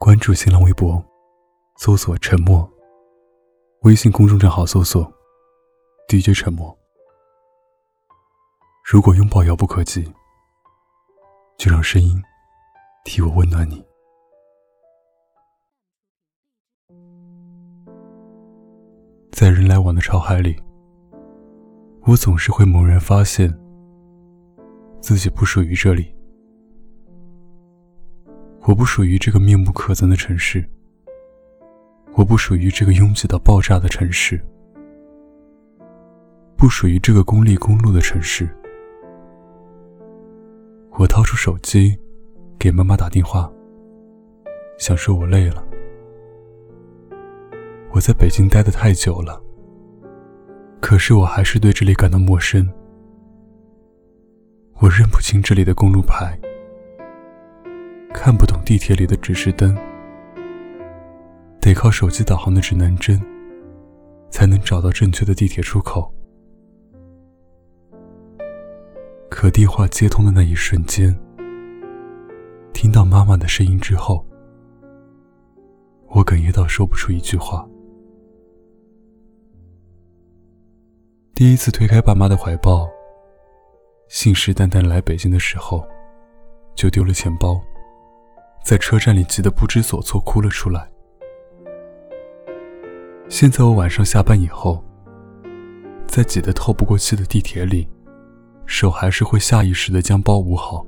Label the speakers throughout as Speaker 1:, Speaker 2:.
Speaker 1: 关注新浪微博，搜索“沉默”。微信公众账号搜索 “DJ 沉默”。如果拥抱遥不可及，就让声音替我温暖你。在人来往的潮海里，我总是会猛然发现，自己不属于这里。我不属于这个面目可憎的城市，我不属于这个拥挤到爆炸的城市，不属于这个公立公路的城市。我掏出手机，给妈妈打电话，想说我累了。我在北京待得太久了，可是我还是对这里感到陌生。我认不清这里的公路牌。看不懂地铁里的指示灯，得靠手机导航的指南针，才能找到正确的地铁出口。可电话接通的那一瞬间，听到妈妈的声音之后，我哽咽到说不出一句话。第一次推开爸妈的怀抱，信誓旦旦来北京的时候，就丢了钱包。在车站里急得不知所措，哭了出来。现在我晚上下班以后，在挤得透不过气的地铁里，手还是会下意识地将包捂好。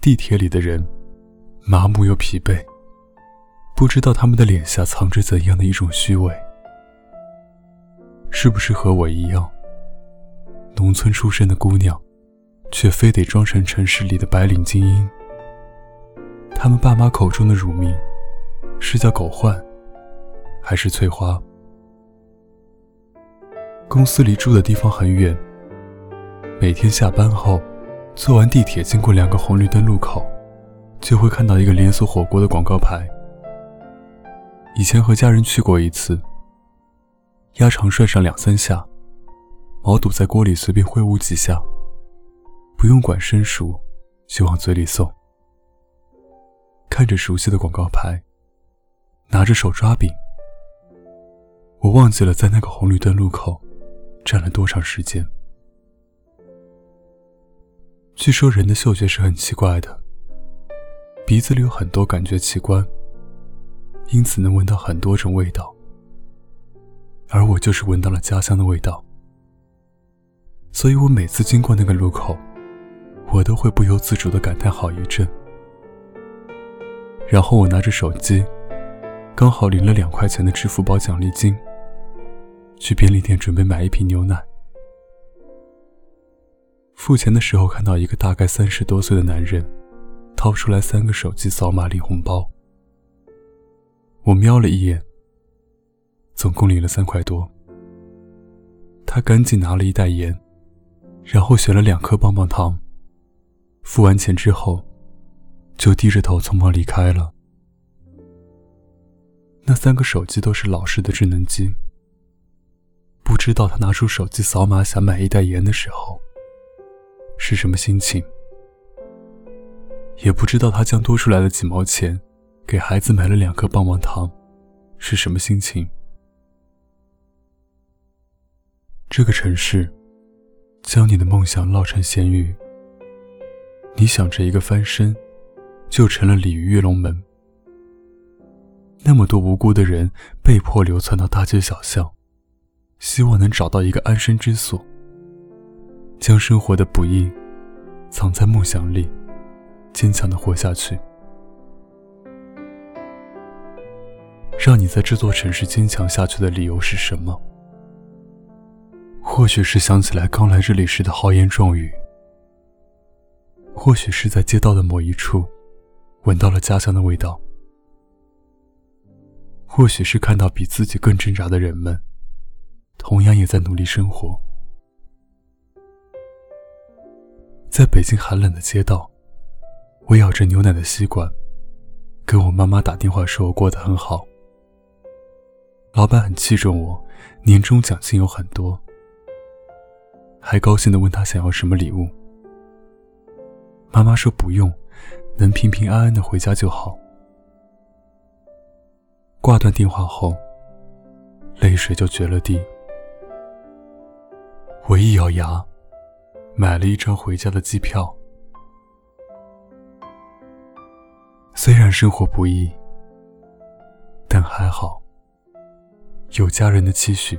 Speaker 1: 地铁里的人麻木又疲惫，不知道他们的脸下藏着怎样的一种虚伪。是不是和我一样，农村出身的姑娘？却非得装成城市里的白领精英。他们爸妈口中的乳名，是叫狗焕，还是翠花？公司离住的地方很远，每天下班后，坐完地铁经过两个红绿灯路口，就会看到一个连锁火锅的广告牌。以前和家人去过一次，鸭肠涮上两三下，毛肚在锅里随便挥舞几下。不用管生熟，就往嘴里送。看着熟悉的广告牌，拿着手抓饼，我忘记了在那个红绿灯路口站了多长时间。据说人的嗅觉是很奇怪的，鼻子里有很多感觉器官，因此能闻到很多种味道。而我就是闻到了家乡的味道，所以我每次经过那个路口。我都会不由自主的感叹好一阵，然后我拿着手机，刚好领了两块钱的支付宝奖励金，去便利店准备买一瓶牛奶。付钱的时候，看到一个大概三十多岁的男人，掏出来三个手机扫码领红包。我瞄了一眼，总共领了三块多。他赶紧拿了一袋盐，然后选了两颗棒棒糖。付完钱之后，就低着头匆忙离开了。那三个手机都是老式的智能机。不知道他拿出手机扫码想买一袋盐的时候是什么心情，也不知道他将多出来的几毛钱给孩子买了两颗棒棒糖是什么心情。这个城市，将你的梦想烙成咸鱼。你想着一个翻身，就成了鲤鱼跃龙门。那么多无辜的人被迫流窜到大街小巷，希望能找到一个安身之所，将生活的不易藏在梦想里，坚强的活下去。让你在这座城市坚强下去的理由是什么？或许是想起来刚来这里时的豪言壮语。或许是在街道的某一处，闻到了家乡的味道；或许是看到比自己更挣扎的人们，同样也在努力生活。在北京寒冷的街道，我咬着牛奶的吸管，跟我妈妈打电话说我过得很好。老板很器重我，年终奖金有很多，还高兴地问他想要什么礼物。妈妈说不用，能平平安安的回家就好。挂断电话后，泪水就决了堤。我一咬牙，买了一张回家的机票。虽然生活不易，但还好有家人的期许。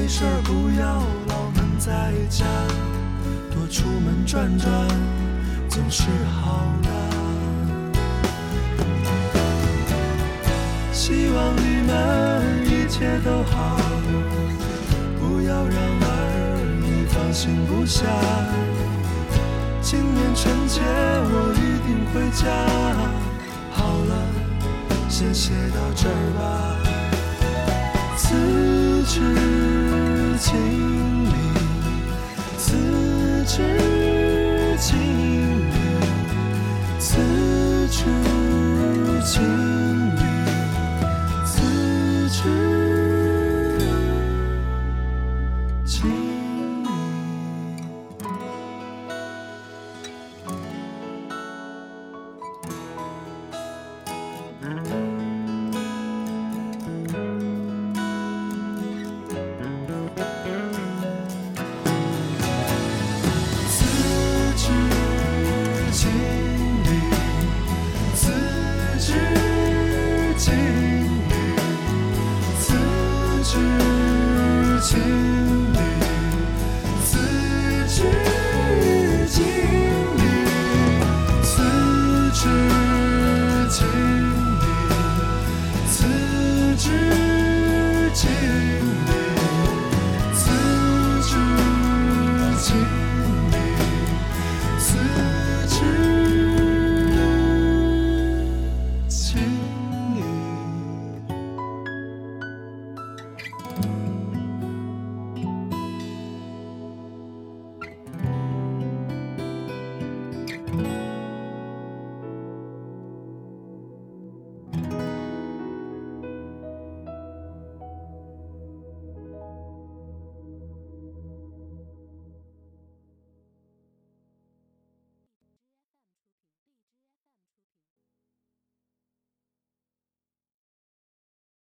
Speaker 2: 没事儿不要老闷在家，多出门转转总是好的。希望你们一切都好，不要让儿女放心不下。今年春节我一定回家。好了，先写到这儿吧。此致敬礼，此致敬礼，此致。